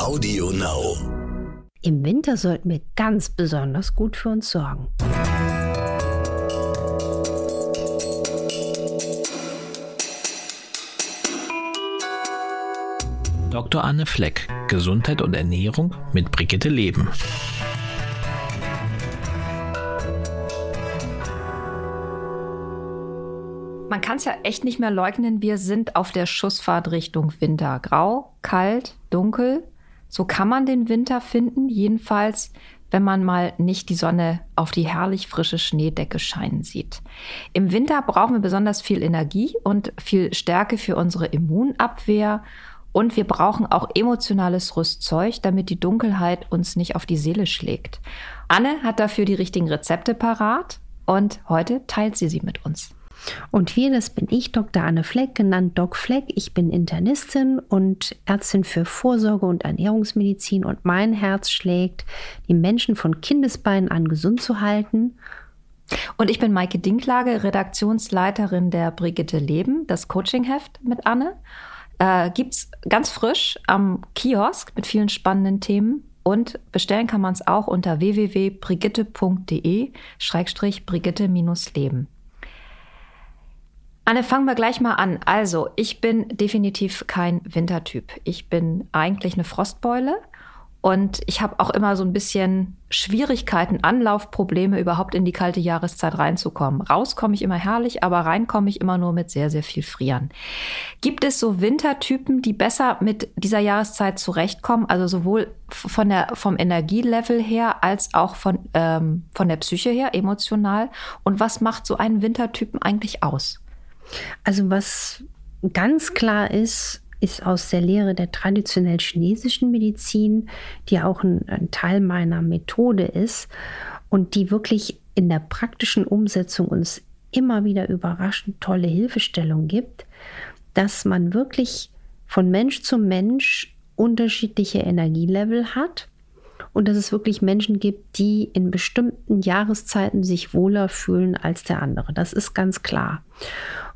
Audio Now. Im Winter sollten wir ganz besonders gut für uns sorgen. Dr. Anne Fleck, Gesundheit und Ernährung mit Brigitte Leben. Man kann es ja echt nicht mehr leugnen, wir sind auf der Schussfahrt Richtung Winter. Grau, kalt, dunkel. So kann man den Winter finden, jedenfalls wenn man mal nicht die Sonne auf die herrlich frische Schneedecke scheinen sieht. Im Winter brauchen wir besonders viel Energie und viel Stärke für unsere Immunabwehr und wir brauchen auch emotionales Rüstzeug, damit die Dunkelheit uns nicht auf die Seele schlägt. Anne hat dafür die richtigen Rezepte parat und heute teilt sie sie mit uns. Und wir, das bin ich, Dr. Anne Fleck, genannt Doc Fleck. Ich bin Internistin und Ärztin für Vorsorge und Ernährungsmedizin und mein Herz schlägt, die Menschen von Kindesbeinen an gesund zu halten. Und ich bin Maike Dinklage, Redaktionsleiterin der Brigitte Leben, das Coachingheft mit Anne. Äh, es ganz frisch am Kiosk mit vielen spannenden Themen. Und bestellen kann man es auch unter www.brigitte.de-brigitte-leben. Anne, fangen wir gleich mal an. Also, ich bin definitiv kein Wintertyp. Ich bin eigentlich eine Frostbeule und ich habe auch immer so ein bisschen Schwierigkeiten, Anlaufprobleme, überhaupt in die kalte Jahreszeit reinzukommen. Raus komme ich immer herrlich, aber rein komme ich immer nur mit sehr, sehr viel Frieren. Gibt es so Wintertypen, die besser mit dieser Jahreszeit zurechtkommen? Also sowohl von der, vom Energielevel her als auch von, ähm, von der Psyche her, emotional. Und was macht so einen Wintertypen eigentlich aus? Also was ganz klar ist, ist aus der Lehre der traditionell chinesischen Medizin, die auch ein, ein Teil meiner Methode ist und die wirklich in der praktischen Umsetzung uns immer wieder überraschend tolle Hilfestellung gibt, dass man wirklich von Mensch zu Mensch unterschiedliche Energielevel hat und dass es wirklich Menschen gibt, die in bestimmten Jahreszeiten sich wohler fühlen als der andere. Das ist ganz klar.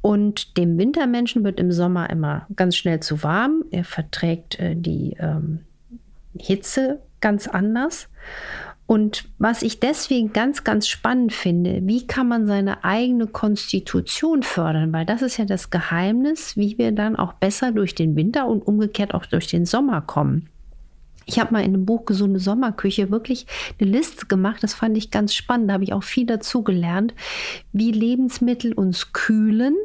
Und dem Wintermenschen wird im Sommer immer ganz schnell zu warm. Er verträgt äh, die ähm, Hitze ganz anders. Und was ich deswegen ganz, ganz spannend finde, wie kann man seine eigene Konstitution fördern? Weil das ist ja das Geheimnis, wie wir dann auch besser durch den Winter und umgekehrt auch durch den Sommer kommen. Ich habe mal in dem Buch Gesunde Sommerküche wirklich eine Liste gemacht. Das fand ich ganz spannend. Da habe ich auch viel dazu gelernt, wie Lebensmittel uns kühlen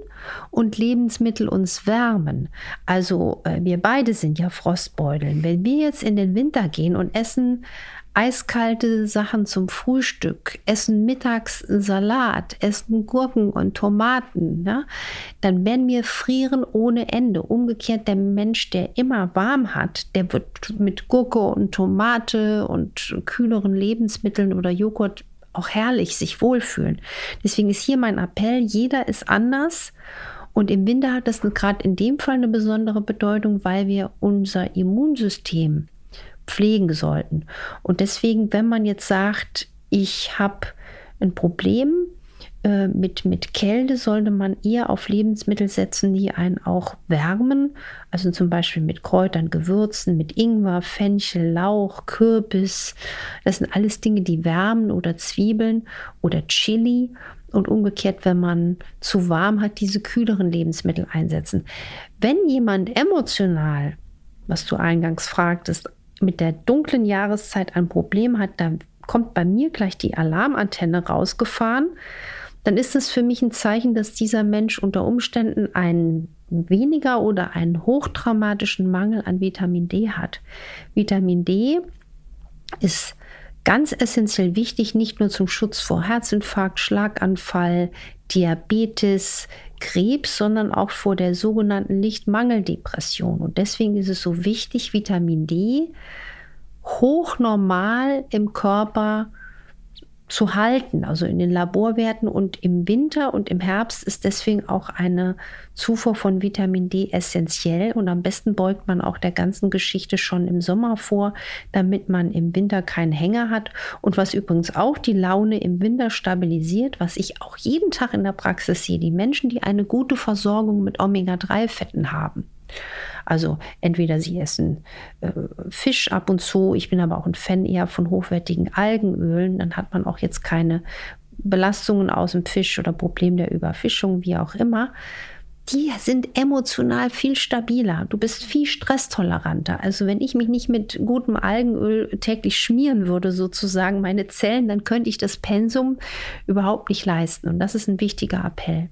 und Lebensmittel uns wärmen. Also äh, wir beide sind ja Frostbeuteln. Wenn wir jetzt in den Winter gehen und essen eiskalte Sachen zum Frühstück, essen mittags Salat, essen Gurken und Tomaten, ja, dann werden wir frieren ohne Ende. Umgekehrt, der Mensch, der immer warm hat, der wird mit Gurke und Tomate und kühleren Lebensmitteln oder Joghurt auch herrlich sich wohlfühlen. Deswegen ist hier mein Appell, jeder ist anders. Und im Winter hat das gerade in dem Fall eine besondere Bedeutung, weil wir unser Immunsystem pflegen sollten. Und deswegen, wenn man jetzt sagt, ich habe ein Problem äh, mit, mit Kälte, sollte man eher auf Lebensmittel setzen, die einen auch wärmen. Also zum Beispiel mit Kräutern, Gewürzen, mit Ingwer, Fenchel, Lauch, Kürbis. Das sind alles Dinge, die wärmen oder Zwiebeln oder Chili. Und umgekehrt, wenn man zu warm hat, diese kühleren Lebensmittel einsetzen. Wenn jemand emotional, was du eingangs fragtest, mit der dunklen Jahreszeit ein Problem hat, dann kommt bei mir gleich die Alarmantenne rausgefahren, dann ist es für mich ein Zeichen, dass dieser Mensch unter Umständen einen weniger oder einen hochtraumatischen Mangel an Vitamin D hat. Vitamin D ist ganz essentiell wichtig, nicht nur zum Schutz vor Herzinfarkt, Schlaganfall, Diabetes, Krebs, sondern auch vor der sogenannten Lichtmangeldepression. Und deswegen ist es so wichtig, Vitamin D hochnormal im Körper zu halten, also in den Laborwerten. Und im Winter und im Herbst ist deswegen auch eine Zufuhr von Vitamin D essentiell. Und am besten beugt man auch der ganzen Geschichte schon im Sommer vor, damit man im Winter keinen Hänger hat. Und was übrigens auch die Laune im Winter stabilisiert, was ich auch jeden Tag in der Praxis sehe, die Menschen, die eine gute Versorgung mit Omega-3-Fetten haben Also entweder sie essen äh, Fisch ab und zu, ich bin aber auch ein Fan eher von hochwertigen Algenölen, dann hat man auch jetzt keine Belastungen aus dem Fisch oder Problem der Überfischung, wie auch immer die sind emotional viel stabiler. Du bist viel stresstoleranter. Also wenn ich mich nicht mit gutem Algenöl täglich schmieren würde, sozusagen meine Zellen, dann könnte ich das Pensum überhaupt nicht leisten. Und das ist ein wichtiger Appell.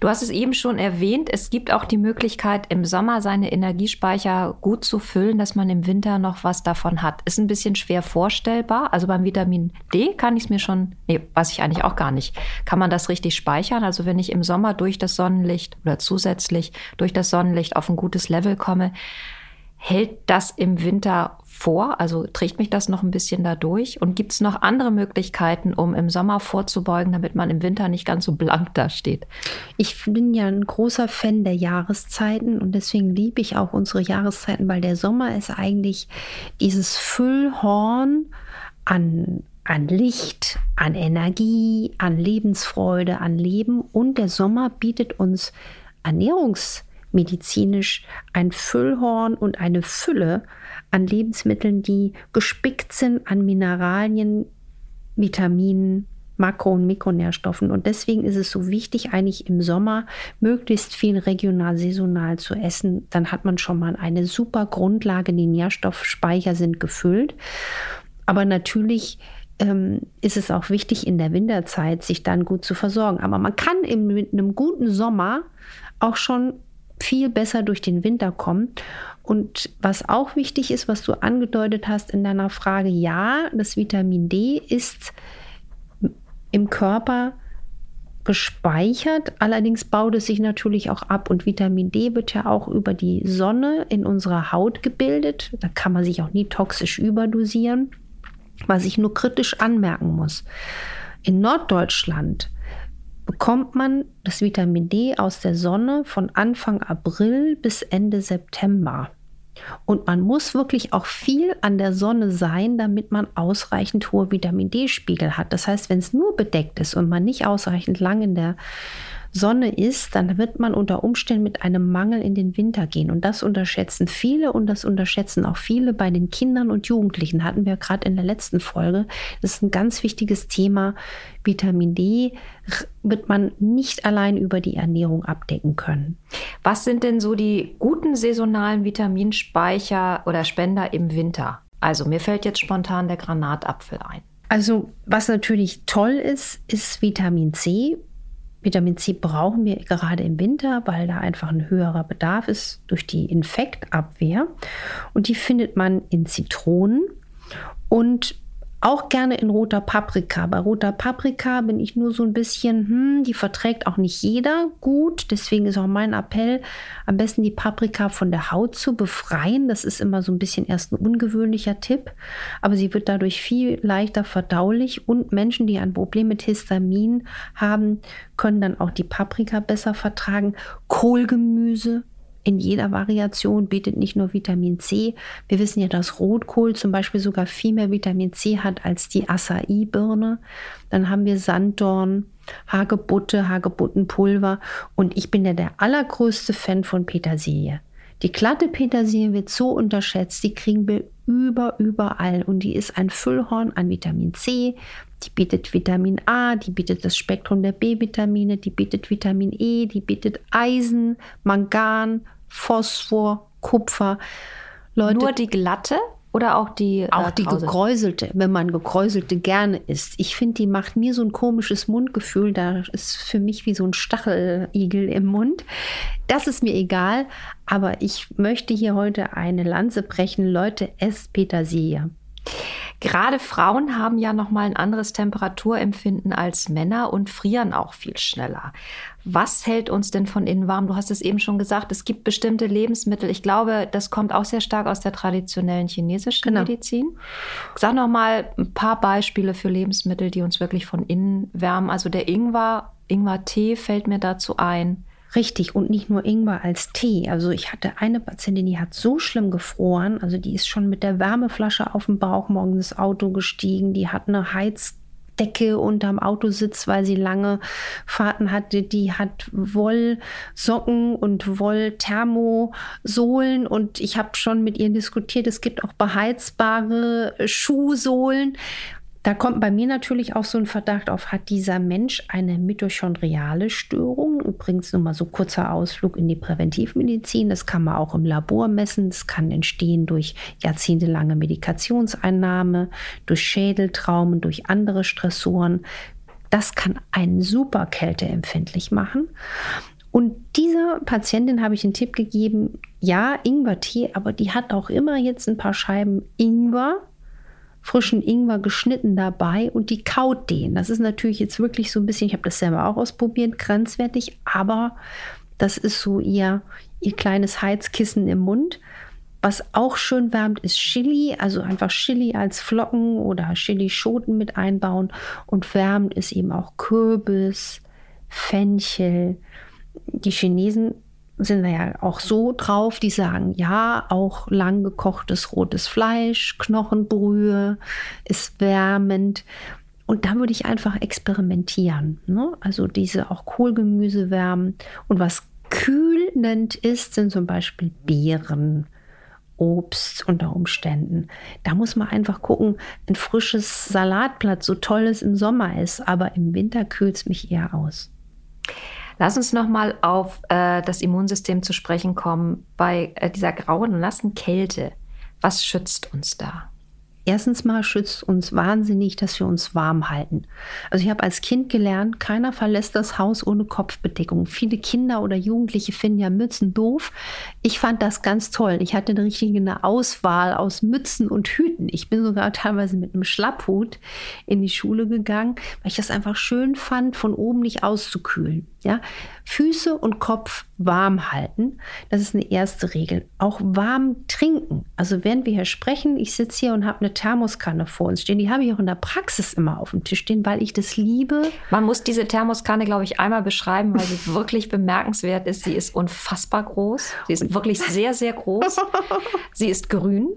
Du hast es eben schon erwähnt, es gibt auch die Möglichkeit, im Sommer seine Energiespeicher gut zu füllen, dass man im Winter noch was davon hat. Ist ein bisschen schwer vorstellbar. Also beim Vitamin D kann ich es mir schon, nee, weiß ich eigentlich auch gar nicht. Kann man das richtig speichern? Also wenn ich im Sommer durch das Sonnenlicht oder zu zusätzlich durch das Sonnenlicht auf ein gutes Level komme. Hält das im Winter vor? Also trägt mich das noch ein bisschen dadurch? Und gibt es noch andere Möglichkeiten, um im Sommer vorzubeugen, damit man im Winter nicht ganz so blank dasteht? Ich bin ja ein großer Fan der Jahreszeiten und deswegen liebe ich auch unsere Jahreszeiten, weil der Sommer ist eigentlich dieses Füllhorn an an Licht, an Energie, an Lebensfreude, an Leben und der Sommer bietet uns ernährungsmedizinisch ein Füllhorn und eine Fülle an Lebensmitteln, die gespickt sind an Mineralien, Vitaminen, Makro- und Mikronährstoffen. Und deswegen ist es so wichtig, eigentlich im Sommer möglichst viel regional, saisonal zu essen. Dann hat man schon mal eine super Grundlage. Die Nährstoffspeicher sind gefüllt. Aber natürlich ist es auch wichtig, in der Winterzeit sich dann gut zu versorgen. Aber man kann im, mit einem guten Sommer auch schon viel besser durch den Winter kommen. Und was auch wichtig ist, was du angedeutet hast in deiner Frage, ja, das Vitamin D ist im Körper gespeichert, allerdings baut es sich natürlich auch ab und Vitamin D wird ja auch über die Sonne in unserer Haut gebildet. Da kann man sich auch nie toxisch überdosieren. Was ich nur kritisch anmerken muss, in Norddeutschland bekommt man das Vitamin D aus der Sonne von Anfang April bis Ende September. Und man muss wirklich auch viel an der Sonne sein, damit man ausreichend hohe Vitamin D-Spiegel hat. Das heißt, wenn es nur bedeckt ist und man nicht ausreichend lang in der Sonne ist, dann wird man unter Umständen mit einem Mangel in den Winter gehen. Und das unterschätzen viele und das unterschätzen auch viele bei den Kindern und Jugendlichen. Hatten wir gerade in der letzten Folge. Das ist ein ganz wichtiges Thema. Vitamin D wird man nicht allein über die Ernährung abdecken können. Was sind denn so die guten saisonalen Vitaminspeicher oder Spender im Winter? Also mir fällt jetzt spontan der Granatapfel ein. Also was natürlich toll ist, ist Vitamin C. Vitamin C brauchen wir gerade im Winter, weil da einfach ein höherer Bedarf ist durch die Infektabwehr. Und die findet man in Zitronen und auch gerne in roter Paprika. Bei roter Paprika bin ich nur so ein bisschen, hm, die verträgt auch nicht jeder gut. Deswegen ist auch mein Appell, am besten die Paprika von der Haut zu befreien. Das ist immer so ein bisschen erst ein ungewöhnlicher Tipp. Aber sie wird dadurch viel leichter verdaulich. Und Menschen, die ein Problem mit Histamin haben, können dann auch die Paprika besser vertragen. Kohlgemüse in jeder Variation bietet nicht nur Vitamin C. Wir wissen ja, dass Rotkohl zum Beispiel sogar viel mehr Vitamin C hat als die Acai-Birne. Dann haben wir Sanddorn, Hagebutte, Hagebuttenpulver. Und ich bin ja der allergrößte Fan von Petersilie. Die glatte Petersilie wird so unterschätzt, die kriegen wir über, überall. Und die ist ein Füllhorn an Vitamin C, die bietet Vitamin A, die bietet das Spektrum der B-Vitamine, die bietet Vitamin E, die bietet Eisen, Mangan, Phosphor, Kupfer. Leute, Nur die glatte oder auch die Auch äh, die gekräuselte, wenn man gekräuselte gerne isst. Ich finde, die macht mir so ein komisches Mundgefühl. Da ist für mich wie so ein Stacheligel im Mund. Das ist mir egal, aber ich möchte hier heute eine Lanze brechen. Leute, esst Petersilie. Gerade Frauen haben ja noch mal ein anderes Temperaturempfinden als Männer und frieren auch viel schneller. Was hält uns denn von innen warm? Du hast es eben schon gesagt, es gibt bestimmte Lebensmittel. Ich glaube, das kommt auch sehr stark aus der traditionellen chinesischen genau. Medizin. Sag noch mal ein paar Beispiele für Lebensmittel, die uns wirklich von innen wärmen. Also der Ingwer, Ingwer-Tee fällt mir dazu ein. Richtig, und nicht nur Ingwer als Tee. Also ich hatte eine Patientin, die hat so schlimm gefroren, also die ist schon mit der Wärmeflasche auf dem Bauch morgens ins Auto gestiegen, die hat eine Heiz Decke unterm Autositz, weil sie lange Fahrten hatte. Die hat Wollsocken und Wollthermosohlen und ich habe schon mit ihr diskutiert, es gibt auch beheizbare Schuhsohlen. Da kommt bei mir natürlich auch so ein Verdacht auf, hat dieser Mensch eine mitochondriale Störung? Übrigens nur mal so kurzer Ausflug in die Präventivmedizin. Das kann man auch im Labor messen. Das kann entstehen durch jahrzehntelange Medikationseinnahme, durch Schädeltraumen, durch andere Stressoren. Das kann einen super kälteempfindlich machen. Und dieser Patientin habe ich einen Tipp gegeben, ja, Ingwertee, aber die hat auch immer jetzt ein paar Scheiben Ingwer frischen Ingwer geschnitten dabei und die kaut den. Das ist natürlich jetzt wirklich so ein bisschen, ich habe das selber auch ausprobiert, grenzwertig, aber das ist so ihr, ihr kleines Heizkissen im Mund. Was auch schön wärmt, ist Chili, also einfach Chili als Flocken oder Chilischoten mit einbauen. Und wärmt ist eben auch Kürbis, Fenchel. Die Chinesen sind wir ja auch so drauf, die sagen, ja, auch lang gekochtes rotes Fleisch, Knochenbrühe ist wärmend. Und da würde ich einfach experimentieren. Ne? Also diese auch Kohlgemüse wärmen. Und was kühlend ist, sind zum Beispiel Beeren, Obst unter Umständen. Da muss man einfach gucken, ein frisches Salatblatt, so toll es im Sommer ist, aber im Winter kühlt es mich eher aus. Lass uns nochmal auf äh, das Immunsystem zu sprechen kommen bei äh, dieser grauen und nassen Kälte. Was schützt uns da? Erstens mal schützt uns wahnsinnig, dass wir uns warm halten. Also ich habe als Kind gelernt, keiner verlässt das Haus ohne Kopfbedeckung. Viele Kinder oder Jugendliche finden ja Mützen doof. Ich fand das ganz toll. Ich hatte eine richtige Auswahl aus Mützen und Hüten. Ich bin sogar teilweise mit einem Schlapphut in die Schule gegangen, weil ich das einfach schön fand, von oben nicht auszukühlen. Ja, Füße und Kopf warm halten. Das ist eine erste Regel. Auch warm trinken. Also während wir hier sprechen, ich sitze hier und habe eine Thermoskanne vor uns stehen. Die habe ich auch in der Praxis immer auf dem Tisch stehen, weil ich das liebe. Man muss diese Thermoskanne, glaube ich, einmal beschreiben, weil sie wirklich bemerkenswert ist. Sie ist unfassbar groß. Sie ist wirklich sehr, sehr groß. Sie ist grün.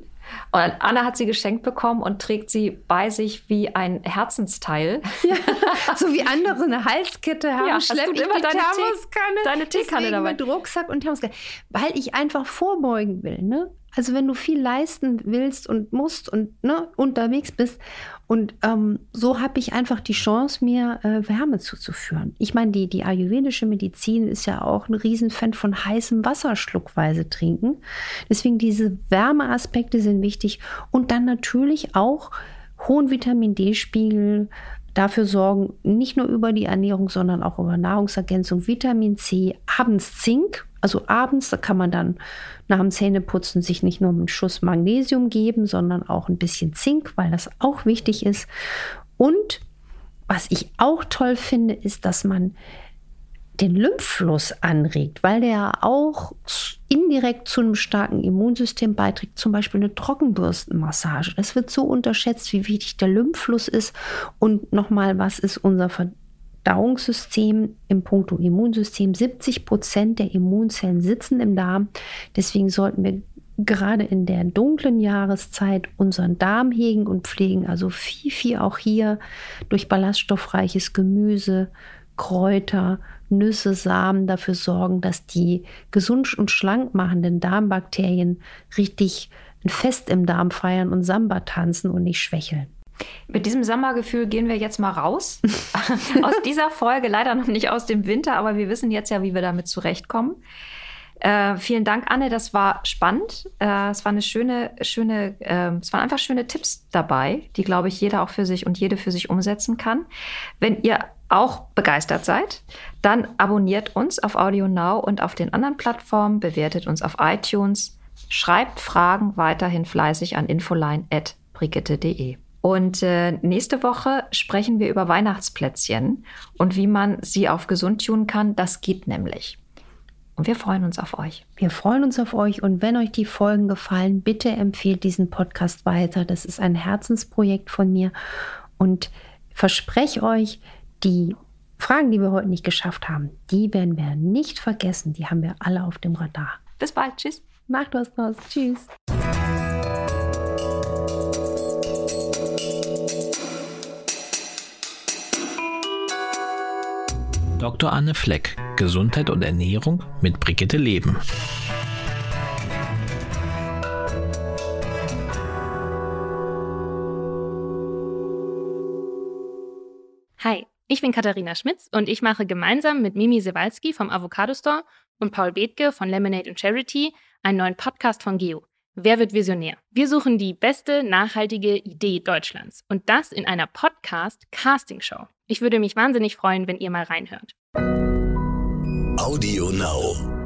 Und Anna hat sie geschenkt bekommen und trägt sie bei sich wie ein Herzensteil. Ja, so wie andere eine Halskette haben, ja, schleppe ich immer die deine Thermoskanne. Tee, deine Teekanne dabei. mit Rucksack und Thermoskanne. Weil ich einfach vorbeugen will. Ne? Also wenn du viel leisten willst und musst und ne, unterwegs bist. Und ähm, so habe ich einfach die Chance, mir äh, Wärme zuzuführen. Ich meine, die, die ayurvedische Medizin ist ja auch ein Riesenfan von heißem Wasser schluckweise trinken. Deswegen diese Wärmeaspekte sind wichtig. Und dann natürlich auch hohen Vitamin D-Spiegel, dafür sorgen, nicht nur über die Ernährung, sondern auch über Nahrungsergänzung, Vitamin C, abends Zink. Also abends, da kann man dann nach dem Zähneputzen sich nicht nur einen Schuss Magnesium geben, sondern auch ein bisschen Zink, weil das auch wichtig ist. Und was ich auch toll finde, ist, dass man den Lymphfluss anregt, weil der auch indirekt zu einem starken Immunsystem beiträgt, zum Beispiel eine Trockenbürstenmassage. Das wird so unterschätzt, wie wichtig der Lymphfluss ist. Und nochmal, was ist unser Verdauungssystem im Punkto Immunsystem? 70 Prozent der Immunzellen sitzen im Darm. Deswegen sollten wir gerade in der dunklen Jahreszeit unseren Darm hegen und pflegen. Also viel, viel auch hier durch ballaststoffreiches Gemüse, Kräuter, Nüsse, Samen dafür sorgen, dass die gesund und schlank machenden Darmbakterien richtig ein Fest im Darm feiern und Samba tanzen und nicht schwächeln. Mit diesem Sommergefühl gehen wir jetzt mal raus. aus dieser Folge, leider noch nicht aus dem Winter, aber wir wissen jetzt ja, wie wir damit zurechtkommen. Äh, vielen Dank, Anne. Das war spannend. Äh, es war eine schöne, schöne, äh, es waren einfach schöne Tipps dabei, die, glaube ich, jeder auch für sich und jede für sich umsetzen kann. Wenn ihr auch begeistert seid, dann abonniert uns auf Audio Now und auf den anderen Plattformen, bewertet uns auf iTunes, schreibt Fragen weiterhin fleißig an infoline.brigitte.de. Und äh, nächste Woche sprechen wir über Weihnachtsplätzchen und wie man sie auf gesund tun kann. Das geht nämlich. Und wir freuen uns auf euch. Wir freuen uns auf euch und wenn euch die Folgen gefallen, bitte empfehlt diesen Podcast weiter. Das ist ein Herzensprojekt von mir und verspreche euch, die Fragen, die wir heute nicht geschafft haben, die werden wir nicht vergessen. Die haben wir alle auf dem Radar. Bis bald. Tschüss. Macht was draus. Tschüss. Dr. Anne Fleck, Gesundheit und Ernährung mit Brigitte Leben. Hi, ich bin Katharina Schmitz und ich mache gemeinsam mit Mimi Sewalski vom Avocado Store und Paul Bethke von Lemonade and Charity einen neuen Podcast von Geo. Wer wird Visionär? Wir suchen die beste nachhaltige Idee Deutschlands und das in einer Podcast-Casting-Show. Ich würde mich wahnsinnig freuen, wenn ihr mal reinhört. Audio Now.